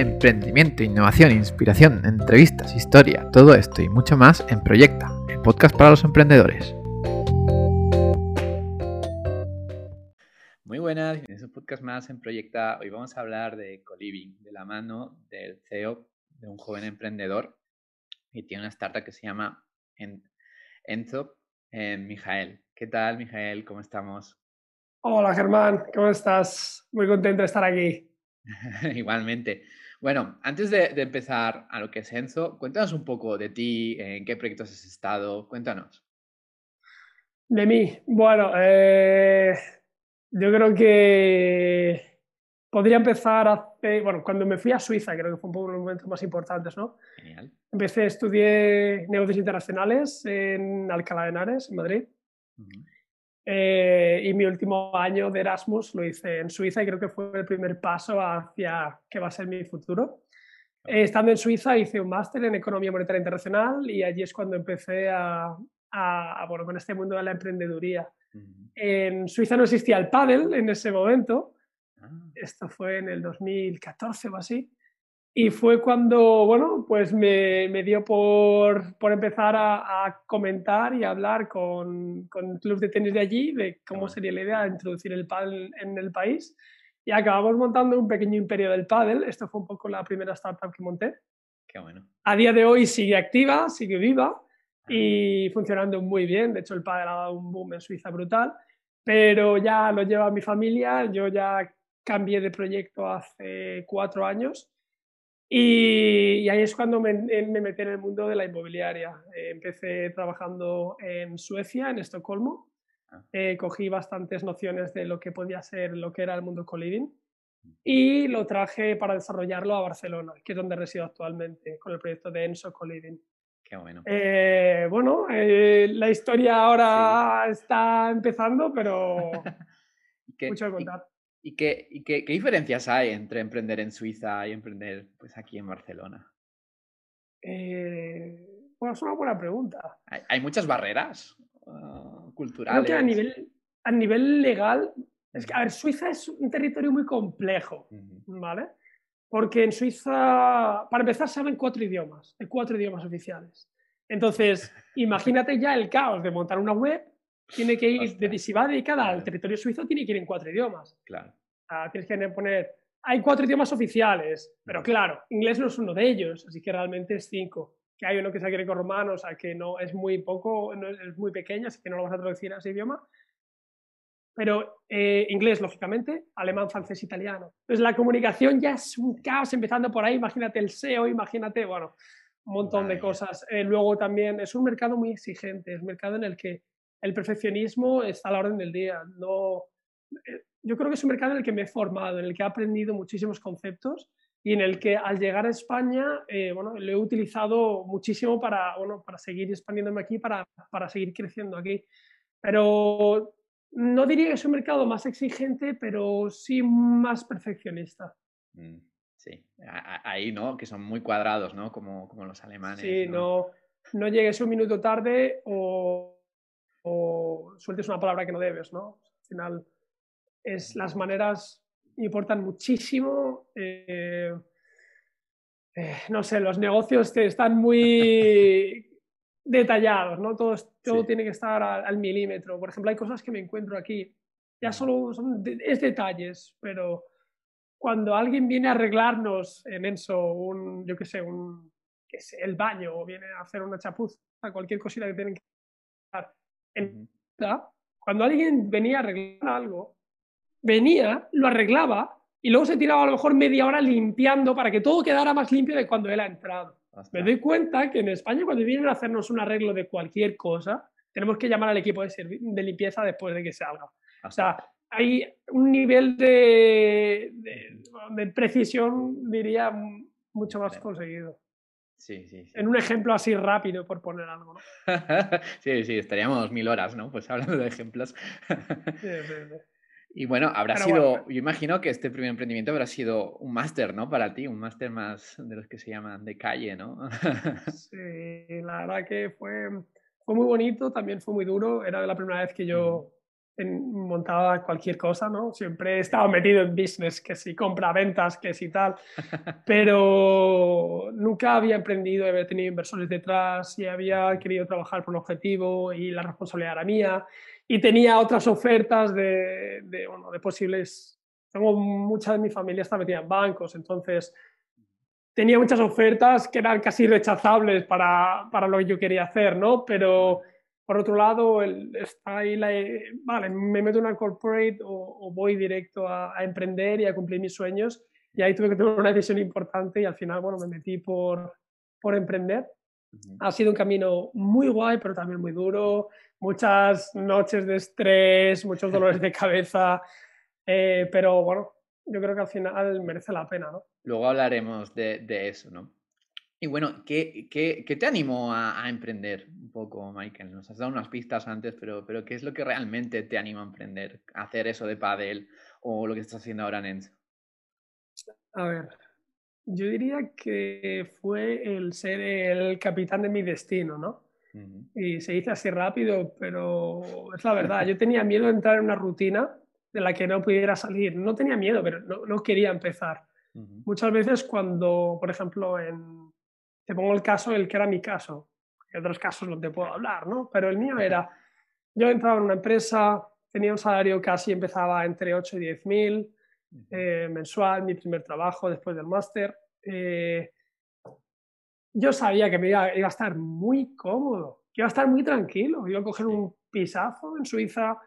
emprendimiento, innovación, inspiración, entrevistas, historia, todo esto y mucho más en Proyecta, el podcast para los emprendedores. Muy buenas, bienvenidos a un podcast más en Proyecta. Hoy vamos a hablar de Coliving, de la mano del CEO de un joven emprendedor y tiene una startup que se llama Enzo en Mijael. ¿Qué tal, Mijael? ¿Cómo estamos? Hola, Germán. ¿Cómo estás? Muy contento de estar aquí. Igualmente. Bueno, antes de, empezar a lo que es Enzo, cuéntanos un poco de ti, en qué proyectos has estado, cuéntanos. De mí, bueno, eh, yo creo que podría empezar hace, bueno, cuando me fui a Suiza, creo que fue un poco uno de los momentos más importantes, ¿no? Genial. Empecé, estudié negocios internacionales en Alcalá de Henares, en Madrid. Eh, y mi último año de Erasmus lo hice en Suiza y creo que fue el primer paso hacia qué va a ser mi futuro. Eh, estando en Suiza hice un máster en Economía Monetaria Internacional y allí es cuando empecé a, a, bueno, con este mundo de la emprendeduría. En Suiza no existía el pádel en ese momento. Ah. Esto fue en el 2014 o así. Y fue cuando, bueno, pues me, me dio por, por empezar a, a, comentar y hablar con, con clubes de tenis de allí de cómo sería la idea de introducir el pádel en el país. Y acabamos montando un pequeño imperio del pádel. Esto fue un poco la primera startup que monté. Qué bueno. A día de hoy sigue activa, sigue viva y funcionando muy bien. De hecho, el pádel ha dado un boom en Suiza brutal. Pero ya lo lleva mi familia. Yo ya cambié de proyecto hace cuatro años y, ahí es cuando me, me, metí en el mundo de la inmobiliaria. Eh, empecé trabajando en Suecia, en Estocolmo. Ah. Eh, cogí bastantes nociones de lo que podía ser, lo que era el mundo co-living y lo traje para desarrollarlo a Barcelona, que es donde resido actualmente, con el proyecto de Enso Co-Living. Qué bueno. Eh, bueno, la historia ahora está empezando, pero mucho que contar. ¿Y, qué, y qué, qué, diferencias hay entre emprender en Suiza y emprender pues, aquí en Barcelona? Eh, bueno, es una buena pregunta. ¿Hay, muchas barreras uh, culturales? Creo que a nivel, a nivel legal, es que, a ver, Suiza es un territorio muy complejo, ¿vale? Porque en Suiza, para empezar, saben cuatro idiomas, hay cuatro idiomas oficiales. Entonces, imagínate ya el caos de montar una web tiene que ir, de, si va dedicada al territorio suizo, tiene que ir en cuatro idiomas. Claro. tienes que poner, hay cuatro idiomas oficiales, pero claro, inglés no es uno de ellos, así que realmente es cinco. Que hay uno que es el greco-romano, o sea, que no es muy poco, no es, muy pequeño, así que no lo vas a traducir a ese idioma. Pero eh, inglés, lógicamente, alemán, francés, italiano. Entonces la comunicación ya es un caos empezando por ahí, imagínate el SEO, imagínate, bueno, un montón de cosas. Eh, luego también es un mercado muy exigente, es un mercado en el que el perfeccionismo está a la orden del día. No, eh, yo creo que es un mercado en el que me he formado, en el que he aprendido muchísimos conceptos y en el que al llegar a España, eh, bueno, lo he utilizado muchísimo para, bueno, para seguir expandiéndome aquí, para, para seguir creciendo aquí. Pero no diría que es un mercado más exigente, pero sí más perfeccionista. Mm, sí, ahí, ¿no? Que son muy cuadrados, ¿no? Como, como los alemanes. Sí, no, no llegues un minuto tarde o o sueltes una palabra que no debes, ¿no? Al final, es, las maneras importan muchísimo. Eh, eh, no sé, los negocios están muy detallados, ¿no? Todo, todo tiene que estar al, milímetro. Por ejemplo, hay cosas que me encuentro aquí, ya solo son es detalles, pero cuando alguien viene a arreglarnos en eso, un, yo qué sé, un, que sé, el baño, o viene a hacer una chapuza, cualquier cosita que tienen que hacer, cuando alguien venía a arreglar algo, venía, lo arreglaba y luego se tiraba a lo mejor media hora limpiando para que todo quedara más limpio de cuando él ha entrado. Me doy cuenta que en España cuando vienen a hacernos un arreglo de cualquier cosa, tenemos que llamar al equipo de, de limpieza después de que salga. O sea, hay un nivel de, de precisión, diría, mucho más conseguido. Sí, sí, En un ejemplo así rápido, por poner algo, ¿no? sí, sí, estaríamos mil horas, ¿no? Pues hablando de ejemplos. Y bueno, habrá sido, yo imagino que este primer emprendimiento habrá sido un máster, ¿no? Para ti, un máster más de los que se llaman de calle, ¿no? sí, la verdad que fue, fue muy bonito, también fue muy duro. Era la primera vez que yo montaba cualquier cosa, ¿no? Siempre he estado metido en business, que si compra, ventas, que si tal, pero nunca había emprendido, había tenido inversores detrás y había querido trabajar por un objetivo y la responsabilidad era mía y tenía otras ofertas de, de, bueno, de posibles... Tengo mucha de mi familia está metida en bancos, entonces tenía muchas ofertas que eran casi rechazables para, para lo que yo quería hacer, ¿no? Pero por otro lado, el, está ahí la, vale, me meto en una corporate o, voy directo a, emprender y a cumplir mis sueños. Y ahí tuve que tomar una decisión importante y al final, bueno, me metí por, por emprender. Ha sido un camino muy guay, pero también muy duro. Muchas noches de estrés, muchos dolores de cabeza. Eh, pero bueno, yo creo que al final merece la pena, ¿no? Luego hablaremos de, de eso, ¿no? Y bueno, ¿qué, qué, qué te animó a, a, emprender un poco, Michael? Nos has dado unas pistas antes, pero, pero ¿qué es lo que realmente te anima a emprender? ¿A hacer eso de pádel o lo que estás haciendo ahora en Enzo? A ver, yo diría que fue el ser el capitán de mi destino, ¿no? Y se dice así rápido, pero es la verdad. Yo tenía miedo de entrar en una rutina de la que no pudiera salir. No tenía miedo, pero no, no quería empezar. Muchas veces cuando, por ejemplo, en, te pongo el caso, el que era mi caso. En otros casos no te puedo hablar, ¿no? Pero el mío era, yo entraba en una empresa, tenía un salario casi, empezaba entre 8 y 10 mil eh, mensual, mi primer trabajo después del máster. Eh, yo sabía que me iba, iba, a estar muy cómodo, que iba a estar muy tranquilo, iba a coger un pisazo en Suiza,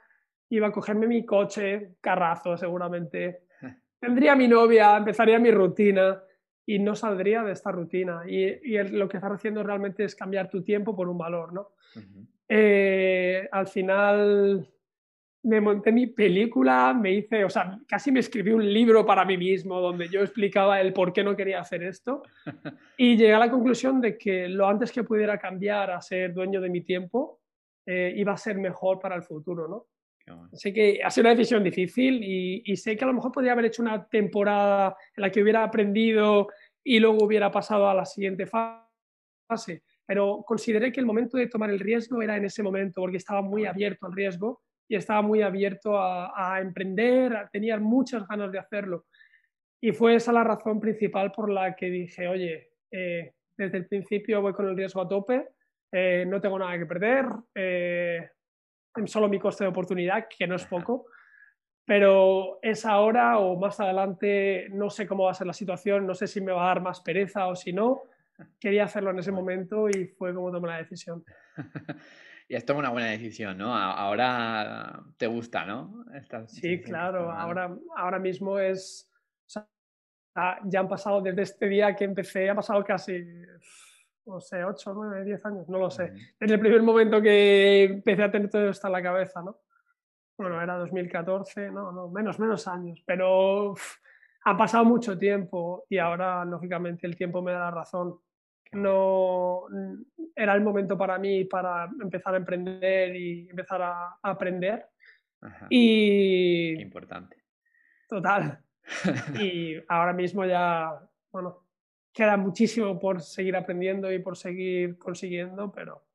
iba a cogerme mi coche, carrazo seguramente, tendría mi novia, empezaría mi rutina y no saldría de esta rutina. Y, lo que estás haciendo realmente es cambiar tu tiempo por un valor, ¿no? Eh, al final me monté mi película, me hice, o sea, casi me escribí un libro para mí mismo donde yo explicaba el por qué no quería hacer esto y llegué a la conclusión de que lo antes que pudiera cambiar a ser dueño de mi tiempo eh, iba a ser mejor para el futuro, ¿no? Sé que ha sido una decisión difícil y, sé que a lo mejor podría haber hecho una temporada en la que hubiera aprendido y luego hubiera pasado a la siguiente fase, pero consideré que el momento de tomar el riesgo era en ese momento porque estaba muy abierto al riesgo y estaba muy abierto a, emprender, tenía muchas ganas de hacerlo. Y fue esa la razón principal por la que dije, oye, eh, desde el principio voy con el riesgo a tope, eh, no tengo nada que perder, eh, solo mi coste de oportunidad, que no es poco, pero es ahora o más adelante, no sé cómo va a ser la situación, no sé si me va a dar más pereza o si no. Quería hacerlo en ese momento y fue como tomé la decisión. y has tomado una buena decisión, ¿no? Ahora te gusta, ¿no? sí, claro, ahora, ahora mismo es... ya han pasado desde este día que empecé, ha pasado casi no sé, 8, 9, 10 años, no lo sé. Desde el primer momento que empecé a tener todo esto en la cabeza, ¿no? Bueno, era 2014, no, no, menos, menos años, pero ha pasado mucho tiempo y ahora, lógicamente, el tiempo me da la razón. No, era el momento para mí para empezar a emprender y empezar a, aprender. Y... importante. Total. y ahora mismo ya, bueno, queda muchísimo por seguir aprendiendo y por seguir consiguiendo, pero,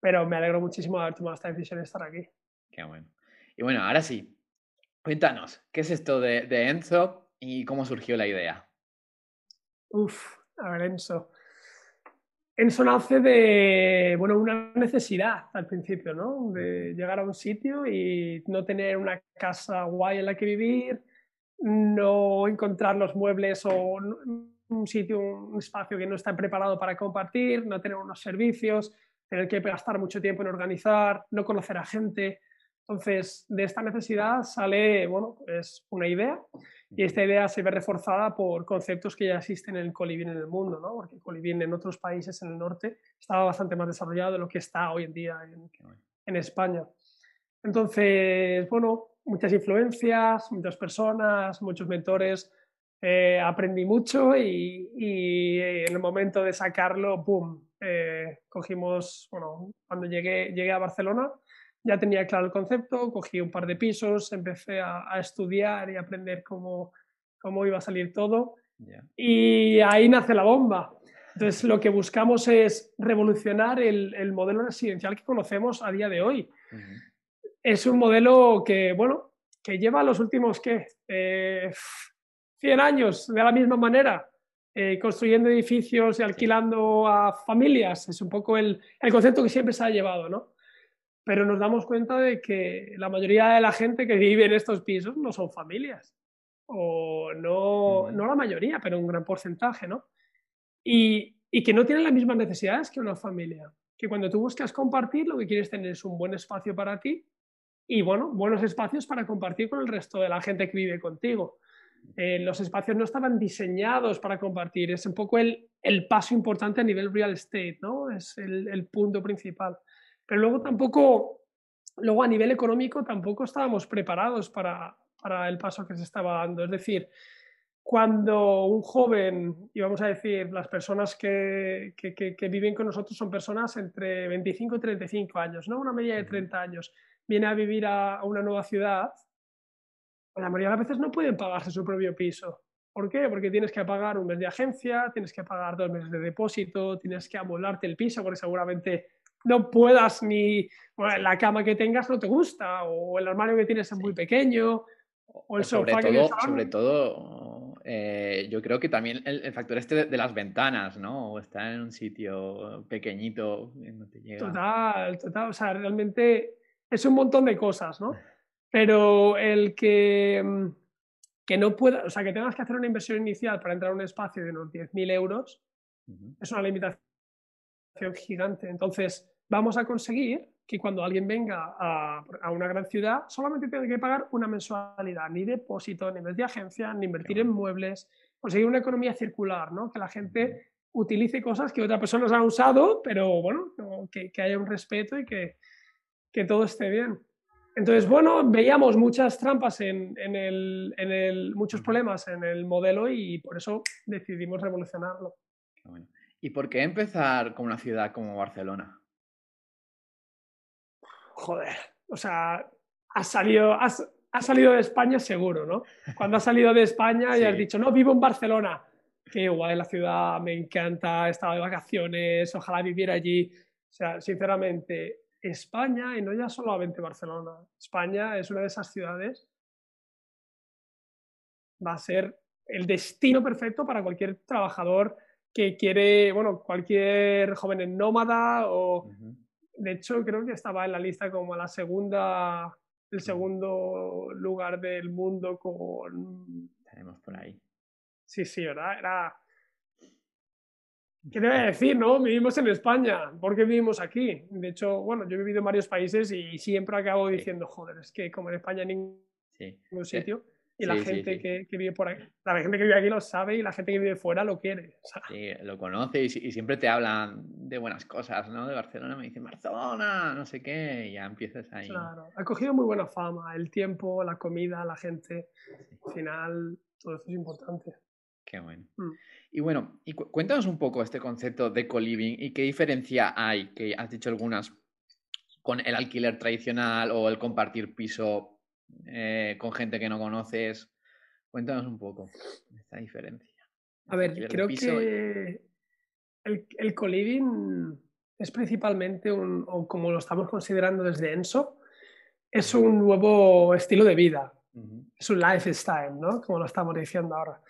pero me alegro muchísimo de haber tomado esta decisión de estar aquí. Qué bueno. Y bueno, ahora sí, cuéntanos, ¿qué es esto de, de Enzo y cómo surgió la idea? Uf, a ver, Enzo. Enzo nace de, bueno, una necesidad al principio, ¿no? De llegar a un sitio y no tener una casa guay en la que vivir, no encontrar los muebles o un sitio, un espacio que no está preparado para compartir, no tener unos servicios, tener que gastar mucho tiempo en organizar, no conocer a gente. Entonces, de esta necesidad sale, bueno, pues una idea y esta idea se ve reforzada por conceptos que ya existen en el en el mundo, ¿no? Porque el en otros países en el norte estaba bastante más desarrollado de lo que está hoy en día en, en España. Entonces, bueno, muchas influencias, muchas personas, muchos mentores eh, aprendí mucho y, en el momento de sacarlo, ¡pum! Eh, cogimos, bueno, cuando llegué, llegué a Barcelona ya tenía claro el concepto, cogí un par de pisos, empecé a, estudiar y aprender cómo, cómo iba a salir todo y ahí nace la bomba. Entonces lo que buscamos es revolucionar el, el modelo residencial que conocemos a día de hoy. es un modelo que, bueno, que lleva los últimos, ¿qué? 100 años de la misma manera. Eh, construyendo edificios y alquilando a familias. Es un poco el, el, concepto que siempre se ha llevado, ¿no? Pero nos damos cuenta de que la mayoría de la gente que vive en estos pisos no son familias. O no, no la mayoría, pero un gran porcentaje, ¿no? Y, y que no tienen las mismas necesidades que una familia. Que cuando tú buscas compartir, lo que quieres tener es un buen espacio para ti y, bueno, buenos espacios para compartir con el resto de la gente que vive contigo. Eh, los espacios no estaban diseñados para compartir, es un poco el, el paso importante a nivel real estate, ¿no? Es el, el, punto principal. Pero luego tampoco, luego a nivel económico tampoco estábamos preparados para, para el paso que se estaba dando. Es decir, cuando un joven, y vamos a decir, las personas que, que, que, que, viven con nosotros son personas entre 25 y 35 años, ¿no? Una media de 30 años, viene a vivir a, a una nueva ciudad, la mayoría de las veces no pueden pagarse su propio piso. ¿Por qué? Porque tienes que pagar un mes de agencia, tienes que pagar dos meses de depósito, tienes que amoldarte el piso porque seguramente no puedas ni la cama que tengas no te gusta o el armario que tienes es muy pequeño o el sobre sofá todo, que Sobre todo, eh, yo creo que también el, el factor este de, de, las ventanas, ¿no? O estar en un sitio pequeñito no te llega. Total, total. O sea, realmente es un montón de cosas, ¿no? Pero el que, mm, que no pueda, o sea, que tengas que hacer una inversión inicial para entrar a un espacio de unos 10.000 euros uh -huh. es una limitación gigante. Entonces, vamos a conseguir que cuando alguien venga a, a, una gran ciudad, solamente tenga que pagar una mensualidad, ni depósito, ni de agencia, ni invertir en muebles, conseguir una economía circular, ¿no? Que la gente utilice cosas que otras personas han usado, pero bueno, que, que haya un respeto y que, que todo esté bien. Entonces, bueno, veíamos muchas trampas en, en, el, en, el, muchos problemas en el modelo y por eso decidimos revolucionarlo. Bueno. ¿Y por qué empezar con una ciudad como Barcelona? Joder, o sea, has salido, has, has salido de España seguro, ¿no? Cuando has salido de España sí. y has dicho, no, vivo en Barcelona. Qué guay la ciudad, me encanta, he estado de vacaciones, ojalá viviera allí. O sea, sinceramente, España, y no ya solamente Barcelona, España es una de esas ciudades, va a ser el destino perfecto para cualquier trabajador que quiere, bueno, cualquier joven en nómada o, uh -huh. de hecho, creo que estaba en la lista como la segunda, el segundo lugar del mundo con... Tenemos por ahí. Sí, sí, ¿verdad? Era ¿Qué te voy a decir, no? Vivimos en España, ¿por qué vivimos aquí? De hecho, bueno, yo he vivido en varios países y siempre acabo diciendo, joder, es que como en España en ningún sí. sitio, y la gente sí, que, que, vive por aquí, la gente que vive aquí lo sabe y la gente que vive fuera lo quiere. O sea. Sí, lo conoce y, y, siempre te hablan de buenas cosas, ¿no? De Barcelona, me dicen, Barcelona, no sé qué, y ya empiezas ahí. Claro, ha cogido muy buena fama, el tiempo, la comida, la gente, al final, todo eso es importante. Qué bueno. Mm. Y bueno, y cu cuéntanos un poco este concepto de co-living y qué diferencia hay, que has dicho algunas, con el alquiler tradicional o el compartir piso eh, con gente que no conoces. Cuéntanos un poco esta diferencia. A ver, creo que el, el co-living es principalmente un, o como lo estamos considerando desde ENSO, es un nuevo estilo de vida. Uh -huh. Es un lifestyle, ¿no? Como lo estamos diciendo ahora.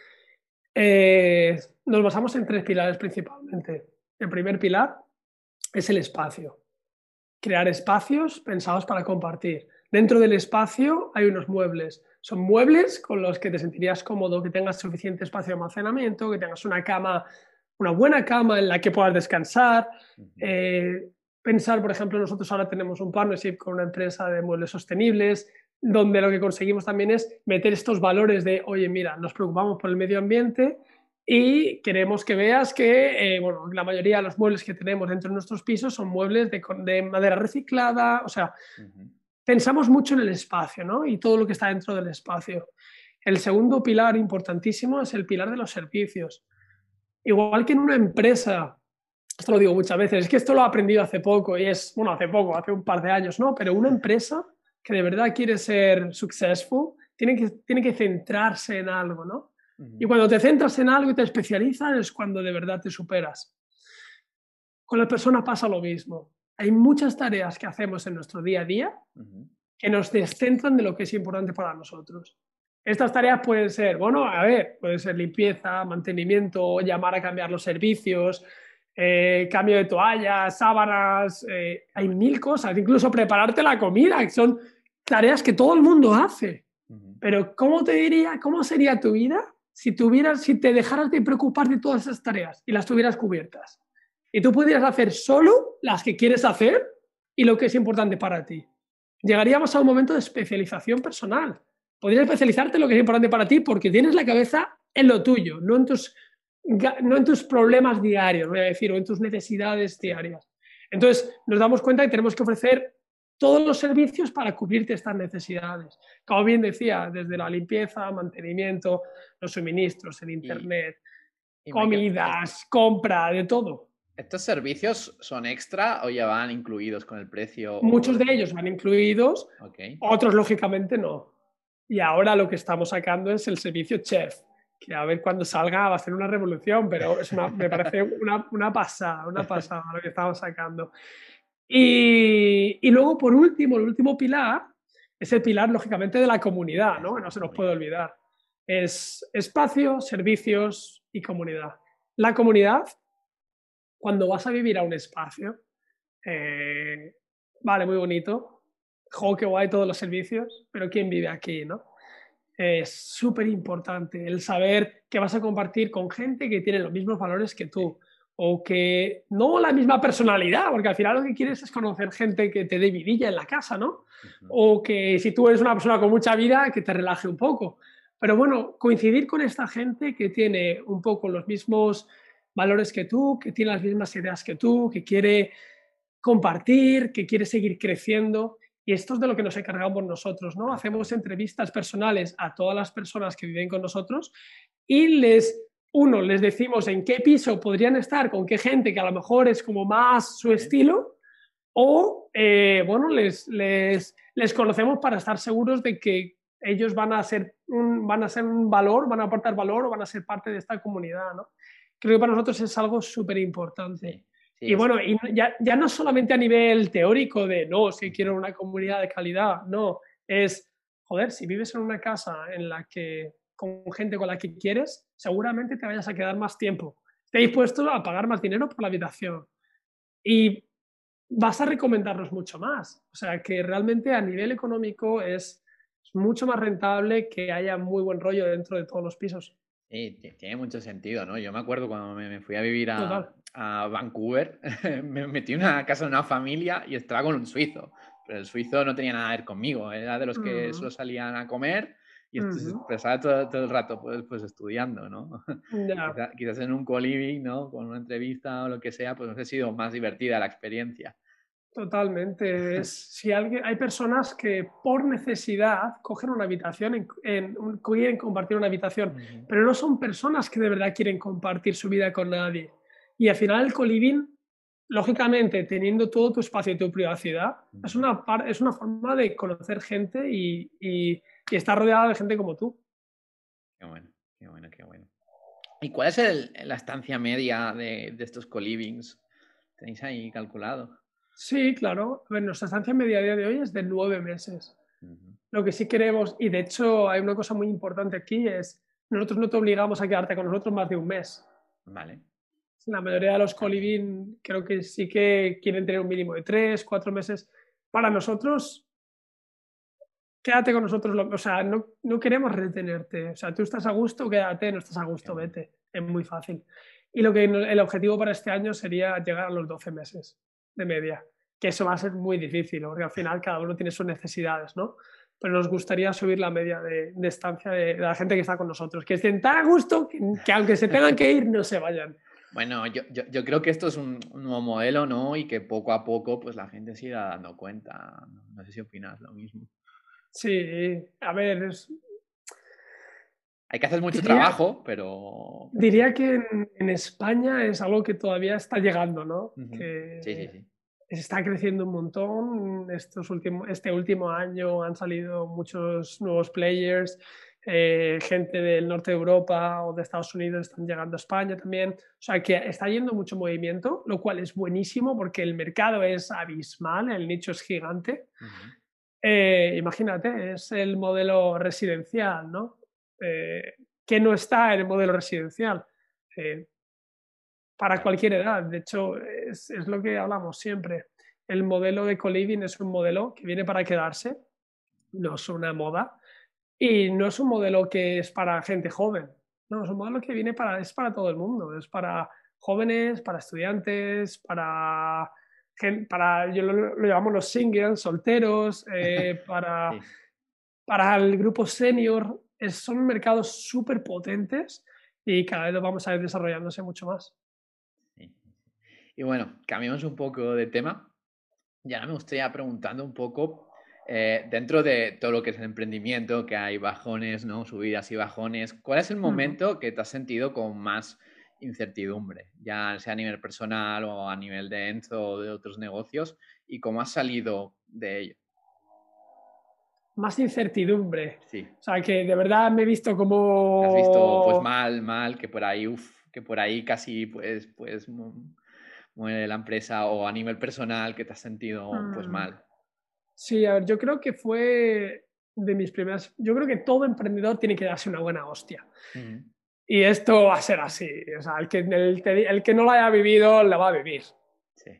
Eh, nos basamos en tres pilares principalmente. El primer pilar es el espacio. Crear espacios pensados para compartir. Dentro del espacio hay unos muebles. Son muebles con los que te sentirías cómodo, que tengas suficiente espacio de almacenamiento, que tengas una cama, una buena cama en la que puedas descansar. Eh, pensar, por ejemplo, nosotros ahora tenemos un partnership con una empresa de muebles sostenibles donde lo que conseguimos también es meter estos valores de, oye, mira, nos preocupamos por el medio ambiente y queremos que veas que, eh, bueno, la mayoría de los muebles que tenemos dentro de nuestros pisos son muebles de, de madera reciclada, o sea, uh -huh. pensamos mucho en el espacio, ¿no? Y todo lo que está dentro del espacio. El segundo pilar importantísimo es el pilar de los servicios. Igual que en una empresa, esto lo digo muchas veces, es que esto lo he aprendido hace poco y es, bueno, hace poco, hace un par de años, ¿no? Pero una empresa que de verdad quiere ser successful, tiene que, tiene que centrarse en algo, ¿no? Uh -huh. Y cuando te centras en algo y te especializas es cuando de verdad te superas. Con las personas pasa lo mismo. Hay muchas tareas que hacemos en nuestro día a día uh -huh. que nos descentran de lo que es importante para nosotros. Estas tareas pueden ser, bueno, a ver, puede ser limpieza, mantenimiento, llamar a cambiar los servicios, eh, cambio de toallas, sábanas, eh, hay mil cosas, incluso prepararte la comida, que son tareas que todo el mundo hace. Pero ¿cómo te diría, cómo sería tu vida si, tuvieras, si te dejaras de preocupar de todas esas tareas y las tuvieras cubiertas? Y tú pudieras hacer solo las que quieres hacer y lo que es importante para ti. Llegaríamos a un momento de especialización personal. Podrías especializarte en lo que es importante para ti porque tienes la cabeza en lo tuyo, no en tus no en tus problemas diarios, voy a decir, o en tus necesidades diarias. Entonces, nos damos cuenta que tenemos que ofrecer todos los servicios para cubrirte estas necesidades. Como bien decía, desde la limpieza, mantenimiento, los suministros, el Internet, comidas, compra, de todo. ¿Estos servicios son extra o ya van incluidos con el precio? Muchos de ellos van incluidos, otros lógicamente no. Y ahora lo que estamos sacando es el servicio chef, que a ver cuando salga va a ser una revolución, pero es me parece una, una, pasada, una pasada lo que estamos sacando. Y, luego, por último, el último pilar es el pilar, lógicamente, de la comunidad, ¿no? no se nos puede olvidar. Es espacio, servicios y comunidad. La comunidad, cuando vas a vivir a un espacio, eh, vale, muy bonito, jo, guay todos los servicios, pero ¿quién vive aquí, no? es súper importante el saber que vas a compartir con gente que tiene los mismos valores que tú o que no la misma personalidad, porque al final lo que quieres es conocer gente que te dé vidilla en la casa, ¿no? O que si tú eres una persona con mucha vida, que te relaje un poco. Pero bueno, coincidir con esta gente que tiene un poco los mismos valores que tú, que tiene las mismas ideas que tú, que quiere compartir, que quiere seguir creciendo y esto es de lo que nos encargamos nosotros, ¿no? Hacemos entrevistas personales a todas las personas que viven con nosotros y les, uno, les decimos en qué piso podrían estar, con qué gente que a lo mejor es como más su estilo, o, eh, bueno, les, les, les conocemos para estar seguros de que ellos van a, ser un, van a ser un valor, van a aportar valor o van a ser parte de esta comunidad, ¿no? Creo que para nosotros es algo súper importante y bueno, y ya, ya, no solamente a nivel teórico de, no, si quiero una comunidad de calidad, no, es, joder, si vives en una casa en la que, con gente con la que quieres, seguramente te vayas a quedar más tiempo. Te dispuesto a pagar más dinero por la habitación. Y vas a recomendarnos mucho más. O sea, que realmente a nivel económico es, es mucho más rentable que haya muy buen rollo dentro de todos los pisos. Sí, tiene mucho sentido, ¿no? Yo me acuerdo cuando me, fui a vivir a, a Vancouver, me metí en una casa de una familia y estaba con un suizo. Pero el suizo no tenía nada que ver conmigo, era de los que solo salían a comer y estaba todo, el rato pues, pues estudiando, ¿no? quizás, en un co-living, ¿no? Con una entrevista o lo que sea, pues no ha sido más divertida la experiencia. Totalmente. si alguien, hay personas que por necesidad cogen una habitación, en, quieren compartir una habitación, pero no son personas que de verdad quieren compartir su vida con nadie. Y al final el coliving, lógicamente, teniendo todo tu espacio y tu privacidad, es una, es una forma de conocer gente y, y, estar rodeada de gente como tú. Qué bueno, qué bueno, qué bueno. ¿Y cuál es la estancia media de, de estos colivings? ¿Tenéis ahí calculado? Sí, claro. A ver, nuestra estancia media de hoy es de nueve meses. Lo que sí queremos, y de hecho hay una cosa muy importante aquí, es nosotros no te obligamos a quedarte con nosotros más de un mes. Vale. La mayoría de los coliving creo que sí que quieren tener un mínimo de tres, cuatro meses. Para nosotros, quédate con nosotros. O sea, no, no queremos retenerte. O sea, tú estás a gusto, quédate, no estás a gusto, vete. Es muy fácil. Y lo que el objetivo para este año sería llegar a los 12 meses de media, que eso va a ser muy difícil, porque al final cada uno tiene sus necesidades, ¿no? Pero nos gustaría subir la media de, estancia de, la gente que está con nosotros, que estén tan a gusto que, aunque se tengan que ir, no se vayan. Bueno, yo, yo, creo que esto es un, nuevo modelo, ¿no? Y que poco a poco pues la gente se irá dando cuenta. No sé si opinas lo mismo. Sí, a ver, hay que hacer mucho trabajo, pero... Diría que en, España es algo que todavía está llegando, ¿no? que sí, sí, sí. Está creciendo un montón. Estos últimos, este último año han salido muchos nuevos players. Eh, gente del norte de Europa o de Estados Unidos están llegando a España también. O sea que está yendo mucho movimiento, lo cual es buenísimo porque el mercado es abismal, el nicho es gigante. Eh, imagínate, es el modelo residencial, ¿no? Eh, que no está en el modelo residencial eh, para cualquier edad. De hecho, es, es, lo que hablamos siempre. El modelo de co-living es un modelo que viene para quedarse, no es una moda, y no es un modelo que es para gente joven. No, es un modelo que viene para, es para todo el mundo, es para jóvenes, para estudiantes, para para, yo lo, llamamos los singles, solteros, eh, para, para el grupo senior, son mercados súper potentes y cada vez lo vamos a ir desarrollándose mucho más. Y bueno, cambiamos un poco de tema. Y ahora me gustaría preguntando un poco, eh, dentro de todo lo que es el emprendimiento, que hay bajones, ¿no? subidas y bajones, ¿cuál es el momento que te has sentido con más incertidumbre, ya sea a nivel personal o a nivel de Enzo o de otros negocios, y cómo has salido de ello. Más incertidumbre. Sí. O sea, que de verdad me he visto como... Has visto pues mal, mal, que por ahí, uf, que por ahí casi pues, pues muere la empresa o a nivel personal que te has sentido pues mm. mal. Sí, a ver, yo creo que fue de mis primeras... Yo creo que todo emprendedor tiene que darse una buena hostia. Y esto va a ser así. O sea, el que, el, que no lo haya vivido, lo va a vivir.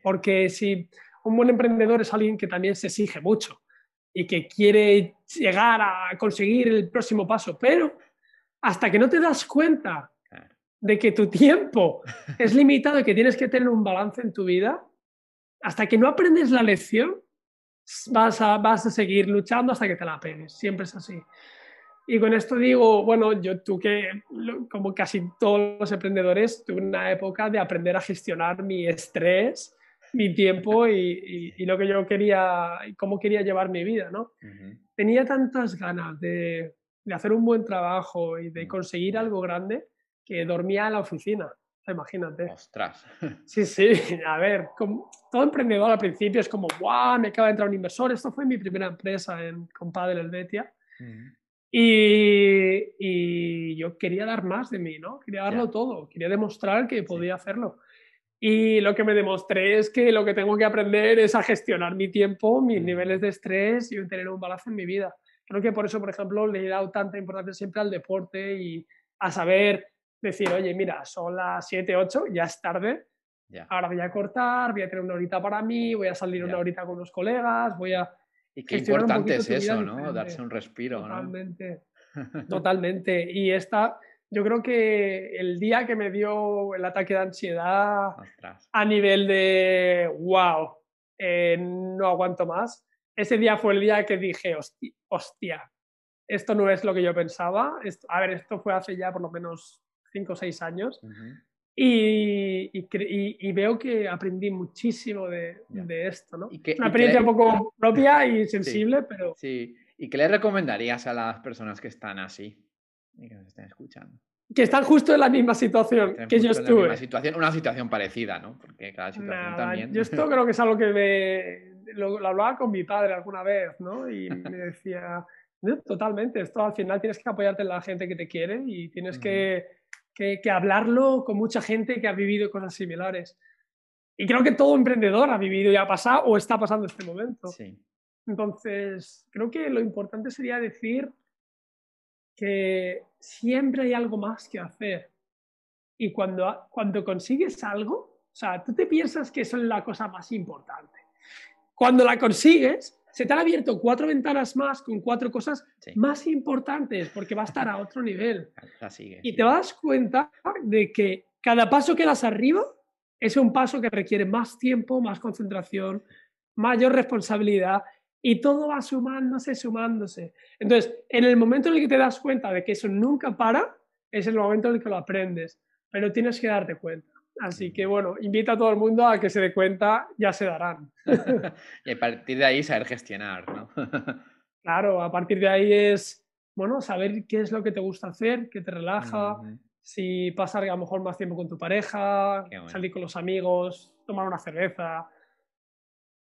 Porque si un buen emprendedor es alguien que también se exige mucho y que quiere llegar a conseguir el próximo paso, pero hasta que no te das cuenta de que tu tiempo es limitado y que tienes que tener un balance en tu vida, hasta que no aprendes la lección, vas a, vas a seguir luchando hasta que te la pegues. Siempre es así. Y con esto digo, bueno, yo tuve, como casi todos los emprendedores, tuve una época de aprender a gestionar mi estrés, mi tiempo y, y, lo que yo quería, y cómo quería llevar mi vida, ¿no? Tenía tantas ganas de, de, hacer un buen trabajo y de conseguir algo grande que dormía en la oficina. Imagínate. Ostras. Sí, sí. A ver, como, todo emprendedor al principio es como, ¡guau! Me acaba de entrar un inversor. Esto fue mi primera empresa en Compadre Helvetia. Y, y, yo quería dar más de mí, ¿no? Quería darlo todo, quería demostrar que podía hacerlo. Y lo que me demostré es que lo que tengo que aprender es a gestionar mi tiempo, mis niveles de estrés y tener un balance en mi vida. Creo que por eso, por ejemplo, le he dado tanta importancia siempre al deporte y a saber decir, oye, mira, son las 7, 8, ya es tarde, ahora voy a cortar, voy a tener una horita para mí, voy a salir una horita con los colegas, voy a y qué importante es eso, ¿no? Darse un respiro, Totalmente. Totalmente. Y esta, yo creo que el día que me dio el ataque de ansiedad a nivel de, wow, eh, no aguanto más, ese día fue el día que dije, hostia, esto no es lo que yo pensaba. a ver, esto fue hace ya por lo menos 5 o 6 años. Y, veo que aprendí muchísimo de, esto, ¿no? Una experiencia un poco propia y sensible, pero... Sí, ¿y qué le recomendarías a las personas que están así y que nos estén escuchando? Que están justo en la misma situación que yo estuve. situación, una situación parecida, ¿no? Porque cada situación también... Yo esto creo que es algo que me... Lo, hablaba con mi padre alguna vez, ¿no? Y me decía, totalmente, esto al final tienes que apoyarte en la gente que te quiere y tienes que que, hablarlo con mucha gente que ha vivido cosas similares. Y creo que todo emprendedor ha vivido y ha pasado o está pasando este momento. Sí. Entonces, creo que lo importante sería decir que siempre hay algo más que hacer. Y cuando, cuando consigues algo, o sea, tú te piensas que eso es la cosa más importante. Cuando la consigues, se te han abierto cuatro ventanas más con cuatro cosas más importantes porque va a estar a otro nivel. y te das cuenta de que cada paso que das arriba es un paso que requiere más tiempo, más concentración, mayor responsabilidad y todo va sumándose, sumándose. Entonces, en el momento en el que te das cuenta de que eso nunca para, es el momento en el que lo aprendes, pero tienes que darte cuenta. Así que bueno, invita a todo el mundo a que se dé cuenta, ya se darán. y a partir de ahí saber gestionar, ¿no? claro, a partir de ahí es, bueno, saber qué es lo que te gusta hacer, qué te relaja, si pasar a lo mejor más tiempo con tu pareja, salir con los amigos, tomar una cerveza.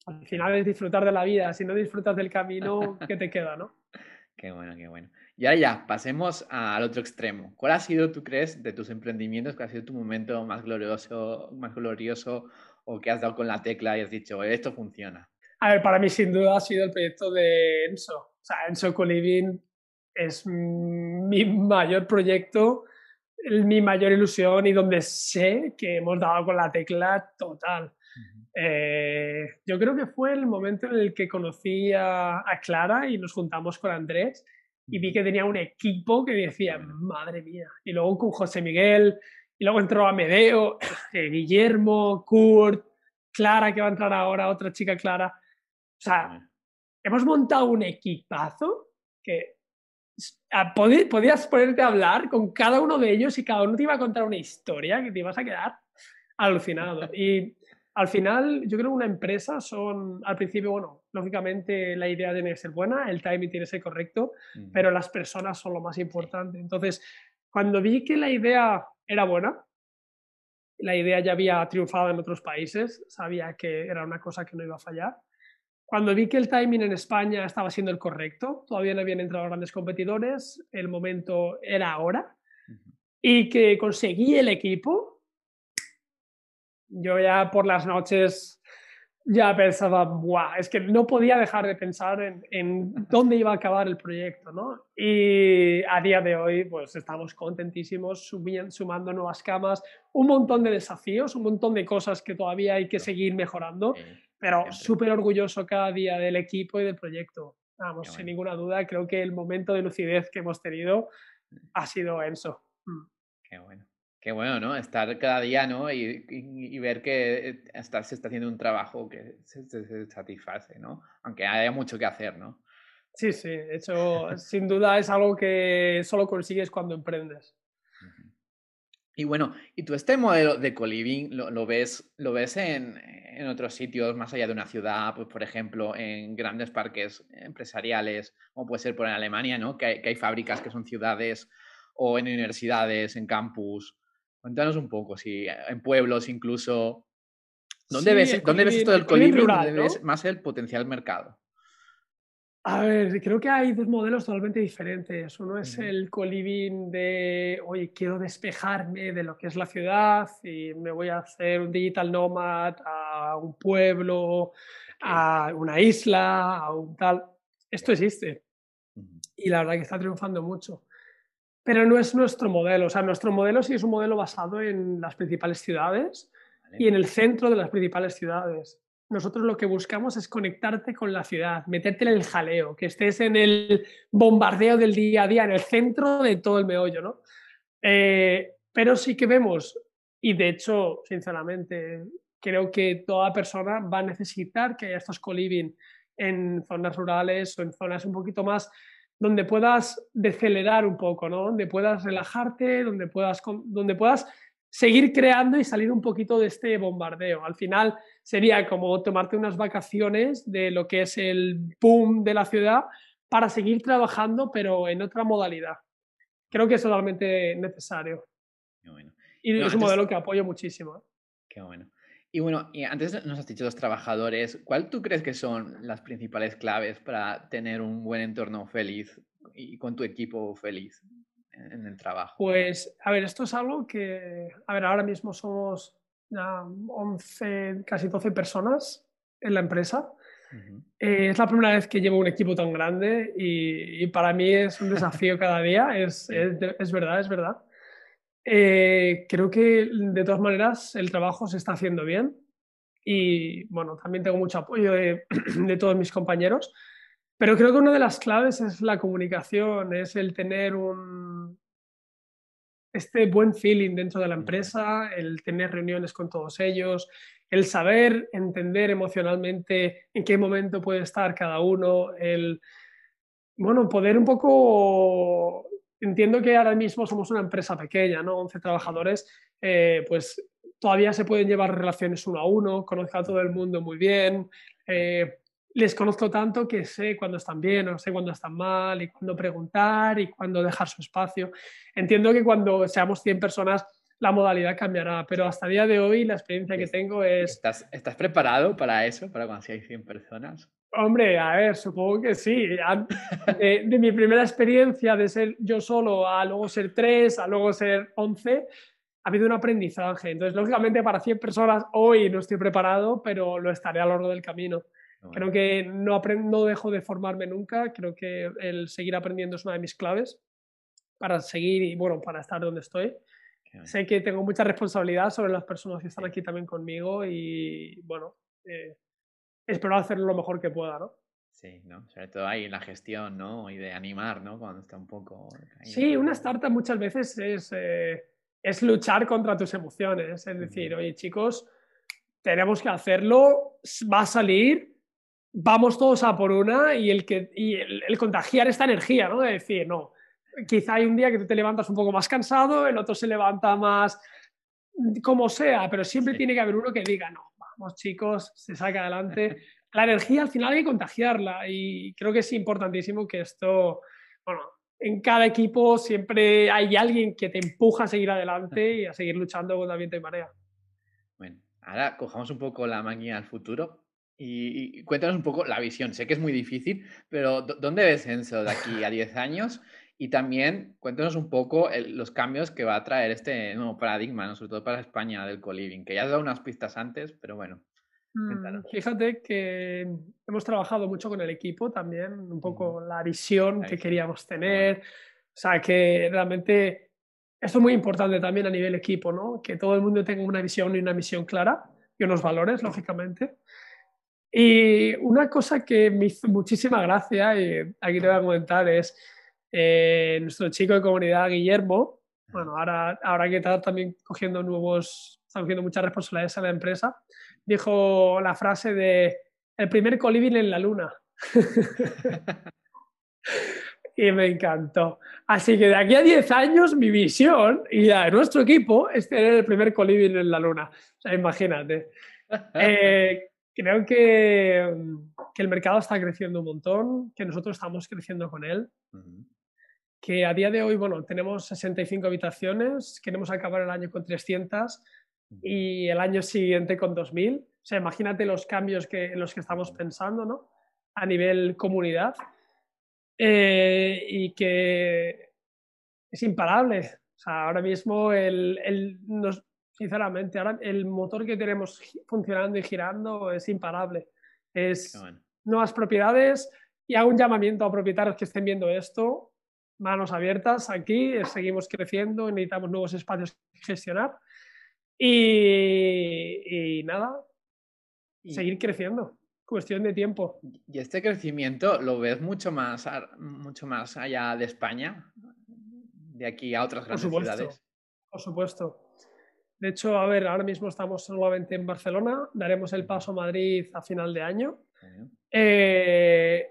Al final es disfrutar de la vida, si no disfrutas del camino, ¿qué te queda, no? Qué bueno, qué bueno. Y ahora ya, pasemos al otro extremo. ¿Cuál ha sido, tú crees, de tus emprendimientos, cuál ha sido tu momento más glorioso, más glorioso o que has dado con la tecla y has dicho, esto funciona? A ver, para mí sin duda ha sido el proyecto de Enso. O sea, Enso Coliving es mi mayor proyecto, mi mayor ilusión y donde sé que hemos dado con la tecla total. Eh, yo creo que fue el momento en el que conocí a, Clara y nos juntamos con Andrés y vi que tenía un equipo que decía, madre mía. Y luego con José Miguel, y luego entró Amedeo, eh, Guillermo, Kurt, Clara, que va a entrar ahora, otra chica Clara. O sea, hemos montado un equipazo que podías ponerte a hablar con cada uno de ellos y cada uno te iba a contar una historia que te ibas a quedar alucinado. Y al final, yo creo que una empresa son, al principio, bueno, lógicamente la idea tiene que ser buena, el timing tiene que ser correcto, pero las personas son lo más importante. Entonces, cuando vi que la idea era buena, la idea ya había triunfado en otros países, sabía que era una cosa que no iba a fallar. Cuando vi que el timing en España estaba siendo el correcto, todavía no habían entrado grandes competidores, el momento era ahora, y que conseguí el equipo, yo ya por las noches ya pensaba, Buah, es que no podía dejar de pensar en, en, dónde iba a acabar el proyecto, ¿no? Y a día de hoy, pues estamos contentísimos, sumando nuevas camas, un montón de desafíos, un montón de cosas que todavía hay que seguir mejorando, pero súper orgulloso cada día del equipo y del proyecto. Vamos, sin ninguna duda, creo que el momento de lucidez que hemos tenido ha sido Enso. Mm. Qué bueno. Qué bueno, ¿no? Estar cada día, ¿no? Y, ver que se está haciendo un trabajo que se, satisface, ¿no? Aunque haya mucho que hacer, ¿no? Sí, sí, eso sin duda es algo que solo consigues cuando emprendes. Y bueno, ¿y tú este modelo de co-living lo, ves, lo ves en, en, otros sitios más allá de una ciudad? Pues, por ejemplo, en grandes parques empresariales, como puede ser por en Alemania, ¿no? Que hay, que hay fábricas que son ciudades, o en universidades, en campus. Cuéntanos un poco, si en pueblos incluso. ¿Dónde, ves, ¿dónde ves esto del colibrí? ¿Dónde ves más el potencial mercado? A ver, creo que hay dos modelos totalmente diferentes. Uno es el coliving de, oye, quiero despejarme de lo que es la ciudad y me voy a hacer un digital nomad a un pueblo, a una isla, a un tal. Esto existe. Y la verdad que está triunfando mucho pero no es nuestro modelo. O sea, nuestro modelo sí es un modelo basado en las principales ciudades y en el centro de las principales ciudades. Nosotros lo que buscamos es conectarte con la ciudad, meterte en el jaleo, que estés en el bombardeo del día a día, en el centro de todo el meollo, ¿no? Eh, pero sí que vemos, y de hecho, sinceramente, creo que toda persona va a necesitar que haya estos co-living en zonas rurales o en zonas un poquito más donde puedas decelerar un poco, ¿no? Donde puedas relajarte, donde puedas, donde puedas seguir creando y salir un poquito de este bombardeo. Al final sería como tomarte unas vacaciones de lo que es el boom de la ciudad para seguir trabajando, pero en otra modalidad. Creo que es totalmente necesario. Y es un modelo que apoyo muchísimo. ¿eh? Qué bueno. Y bueno, y antes nos has dicho los trabajadores, ¿cuál tú crees que son las principales claves para tener un buen entorno feliz y con tu equipo feliz en el trabajo? Pues, a ver, esto es algo que, a ver, ahora mismo somos 11, casi 12 personas en la empresa. Eh, es la primera vez que llevo un equipo tan grande y, para mí es un desafío cada día, es, es verdad, es verdad. Eh, creo que de todas maneras el trabajo se está haciendo bien y bueno, también tengo mucho apoyo de, todos mis compañeros, pero creo que una de las claves es la comunicación, es el tener un, este buen feeling dentro de la empresa, el tener reuniones con todos ellos, el saber entender emocionalmente en qué momento puede estar cada uno, el bueno, poder un poco entiendo que ahora mismo somos una empresa pequeña, ¿no? 11 trabajadores, eh, pues todavía se pueden llevar relaciones uno a uno, conozco a todo el mundo muy bien, eh, les conozco tanto que sé cuándo están bien o sé cuándo están mal y cuándo preguntar y cuándo dejar su espacio. Entiendo que cuando seamos 100 personas la modalidad cambiará, pero hasta el día de hoy la experiencia que tengo es... ¿Estás, ¿estás preparado para eso, para cuando hay 100 personas? Hombre, a ver, supongo que sí. De, mi primera experiencia de ser yo solo a luego ser tres, a luego ser once, ha habido un aprendizaje. Entonces, lógicamente, para 100 personas hoy no estoy preparado, pero lo estaré a lo largo del camino. Creo que no, no dejo de formarme nunca, creo que el seguir aprendiendo es una de mis claves para seguir y bueno, para estar donde estoy. Sé que tengo mucha responsabilidad sobre las personas que están aquí también conmigo y bueno, eh, espero hacer lo mejor que pueda, ¿no? Sí, ¿no? Sobre todo ahí en la gestión, ¿no? Y de animar, ¿no? Cuando está un poco... Sí, una startup muchas veces es, eh, es luchar contra tus emociones. Es decir, oye chicos, tenemos que hacerlo, va a salir, vamos todos a por una y el, que, y el, contagiar esta energía, ¿no? De decir, no, quizá hay un día que tú te levantas un poco más cansado, el otro se levanta más como sea, pero siempre tiene que haber uno que diga, no, vamos chicos, se saca adelante. La energía al final hay que contagiarla y creo que es importantísimo que esto, bueno, en cada equipo siempre hay alguien que te empuja a seguir adelante y a seguir luchando contra viento y marea. Bueno, ahora cojamos un poco la máquina al futuro y, cuéntanos un poco la visión. Sé que es muy difícil, pero ¿dónde ves Enso de aquí a 10 años? Y también cuéntanos un poco los cambios que va a traer este nuevo paradigma, ¿no? sobre todo para España del co-living, que ya has dado unas pistas antes, pero bueno. Mm, fíjate que hemos trabajado mucho con el equipo también, un poco la visión que queríamos tener. O sea, que realmente esto es muy importante también a nivel equipo, ¿no? Que todo el mundo tenga una visión y una misión clara y unos valores, lógicamente. Y una cosa que me hizo muchísima gracia, y aquí te voy a comentar, es eh, nuestro chico de comunidad, Guillermo. Bueno, ahora, ahora que está también cogiendo nuevos, está cogiendo muchas responsabilidades en la empresa dijo la frase de el primer colibrí en la luna. y me encantó. Así que de aquí a 10 años mi visión y la de nuestro equipo es tener el primer colibrí en la luna. O sea, imagínate. Eh, creo que, que, el mercado está creciendo un montón, que nosotros estamos creciendo con él. Que a día de hoy, bueno, tenemos 65 habitaciones, queremos acabar el año con 300 y el año siguiente con 2000. O sea, imagínate los cambios que, en los que estamos pensando, ¿no? A nivel comunidad. Eh, y que es imparable. O sea, ahora mismo, el, el sinceramente, ahora el motor que tenemos funcionando y girando es imparable. Es nuevas propiedades y hago un llamamiento a propietarios que estén viendo esto. Manos abiertas aquí, seguimos creciendo, necesitamos nuevos espacios que gestionar y, nada, seguir creciendo. Cuestión de tiempo. ¿Y este crecimiento lo ves mucho más, mucho más allá de España? De aquí a otras grandes ciudades. Por supuesto. De hecho, a ver, ahora mismo estamos solamente en Barcelona, daremos el paso a Madrid a final de año. Eh,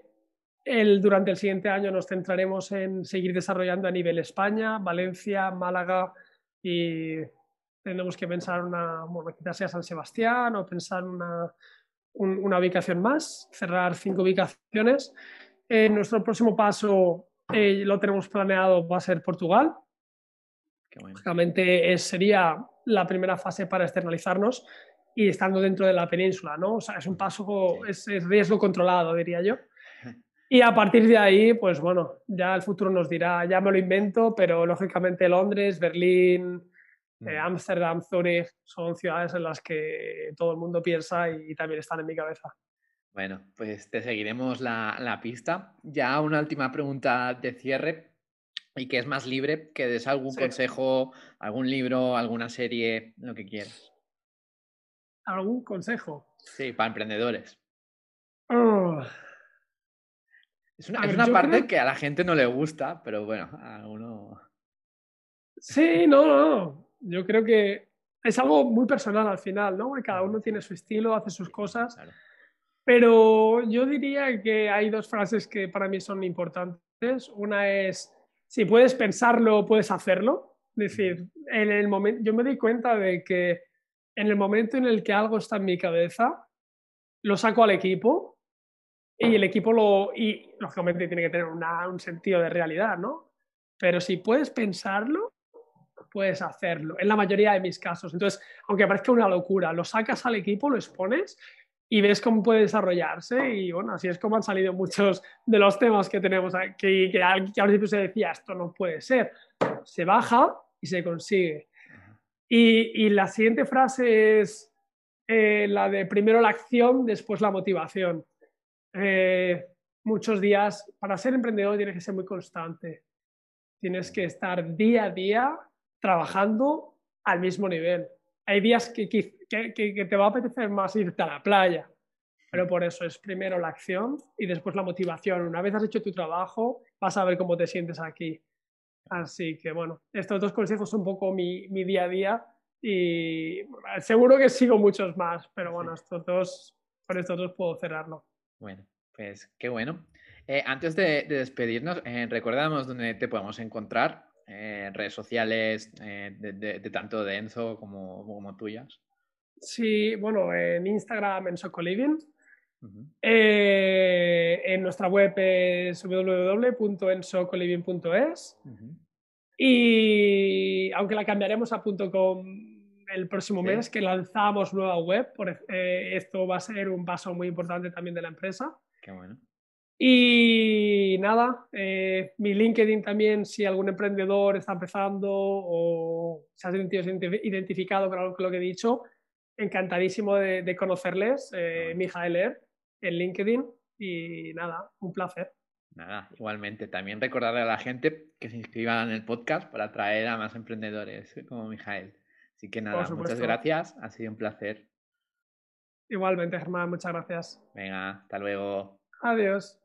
el, durante el siguiente año nos centraremos en seguir desarrollando a nivel España, Valencia, Málaga y tenemos que pensar una, bueno, quizás sea San Sebastián o pensar una, una ubicación más, cerrar cinco ubicaciones. Eh, nuestro próximo paso eh, lo tenemos planeado, va a ser Portugal. Básicamente sería la primera fase para externalizarnos y estando dentro de la península, ¿no? O sea, es un paso, es, es, riesgo controlado, diría yo. Y a partir de ahí, pues bueno, ya el futuro nos dirá, ya me lo invento, pero lógicamente Londres, Berlín, eh, mm. Ámsterdam, Zurich, son ciudades en las que todo el mundo piensa y también están en mi cabeza. Bueno, pues te seguiremos la, la pista. Ya una última pregunta de cierre y que es más libre, que des algún consejo, algún libro, alguna serie, lo que quieras. ¿Algún consejo? Sí, para emprendedores. Oh. Es una, es una parte que a la gente no le gusta, pero bueno, a uno... Sí, no, no yo creo que es algo muy personal al final, ¿no? Cada uno tiene su estilo, hace sus cosas. Pero yo diría que hay dos frases que para mí son importantes. Una es, si puedes pensarlo, puedes hacerlo. Es decir, en el momento, yo me di cuenta de que en el momento en el que algo está en mi cabeza, lo saco al equipo y el equipo lo, y lógicamente tiene que tener un sentido de realidad, ¿no? Pero si puedes pensarlo, puedes hacerlo, en la mayoría de mis casos. Entonces, aunque parezca una locura, lo sacas al equipo, lo expones y ves cómo puede desarrollarse y bueno, así es como han salido muchos de los temas que tenemos aquí, que, al principio se decía, esto no puede ser. Se baja y se consigue. Y, la siguiente frase es eh, la de primero la acción, después la motivación. Eh, muchos días, para ser emprendedor tienes que ser muy constante. Tienes que estar día a día trabajando al mismo nivel. Hay días que, que, que, te va a apetecer más irte a la playa, pero por eso es primero la acción y después la motivación. Una vez has hecho tu trabajo, vas a ver cómo te sientes aquí. Así que bueno, estos dos consejos son un poco mi, mi día a día y seguro que sigo muchos más, pero bueno, estos dos, por estos dos puedo cerrarlo. Bueno, pues qué bueno. Eh, antes de, despedirnos, eh, recordamos dónde te podemos encontrar, eh, redes sociales de, tanto de Enzo como, como tuyas. Sí, bueno, en Instagram en Socoliving. en nuestra web es www.ensocoliving.es. Y aunque la cambiaremos a .com el próximo mes, que lanzamos nueva web, esto va a ser un paso muy importante también de la empresa. Qué bueno. Y nada, eh, mi LinkedIn también, si algún emprendedor está empezando o se ha sentido identificado con lo que he dicho, encantadísimo de, conocerles, eh, Mijael Er, en LinkedIn. Y nada, un placer. Nada, igualmente. También recordarle a la gente que se inscriban en el podcast para atraer a más emprendedores como Mijael. Así que nada, muchas gracias. Ha sido un placer. Igualmente, Germán, muchas gracias. Venga, hasta luego. Adiós.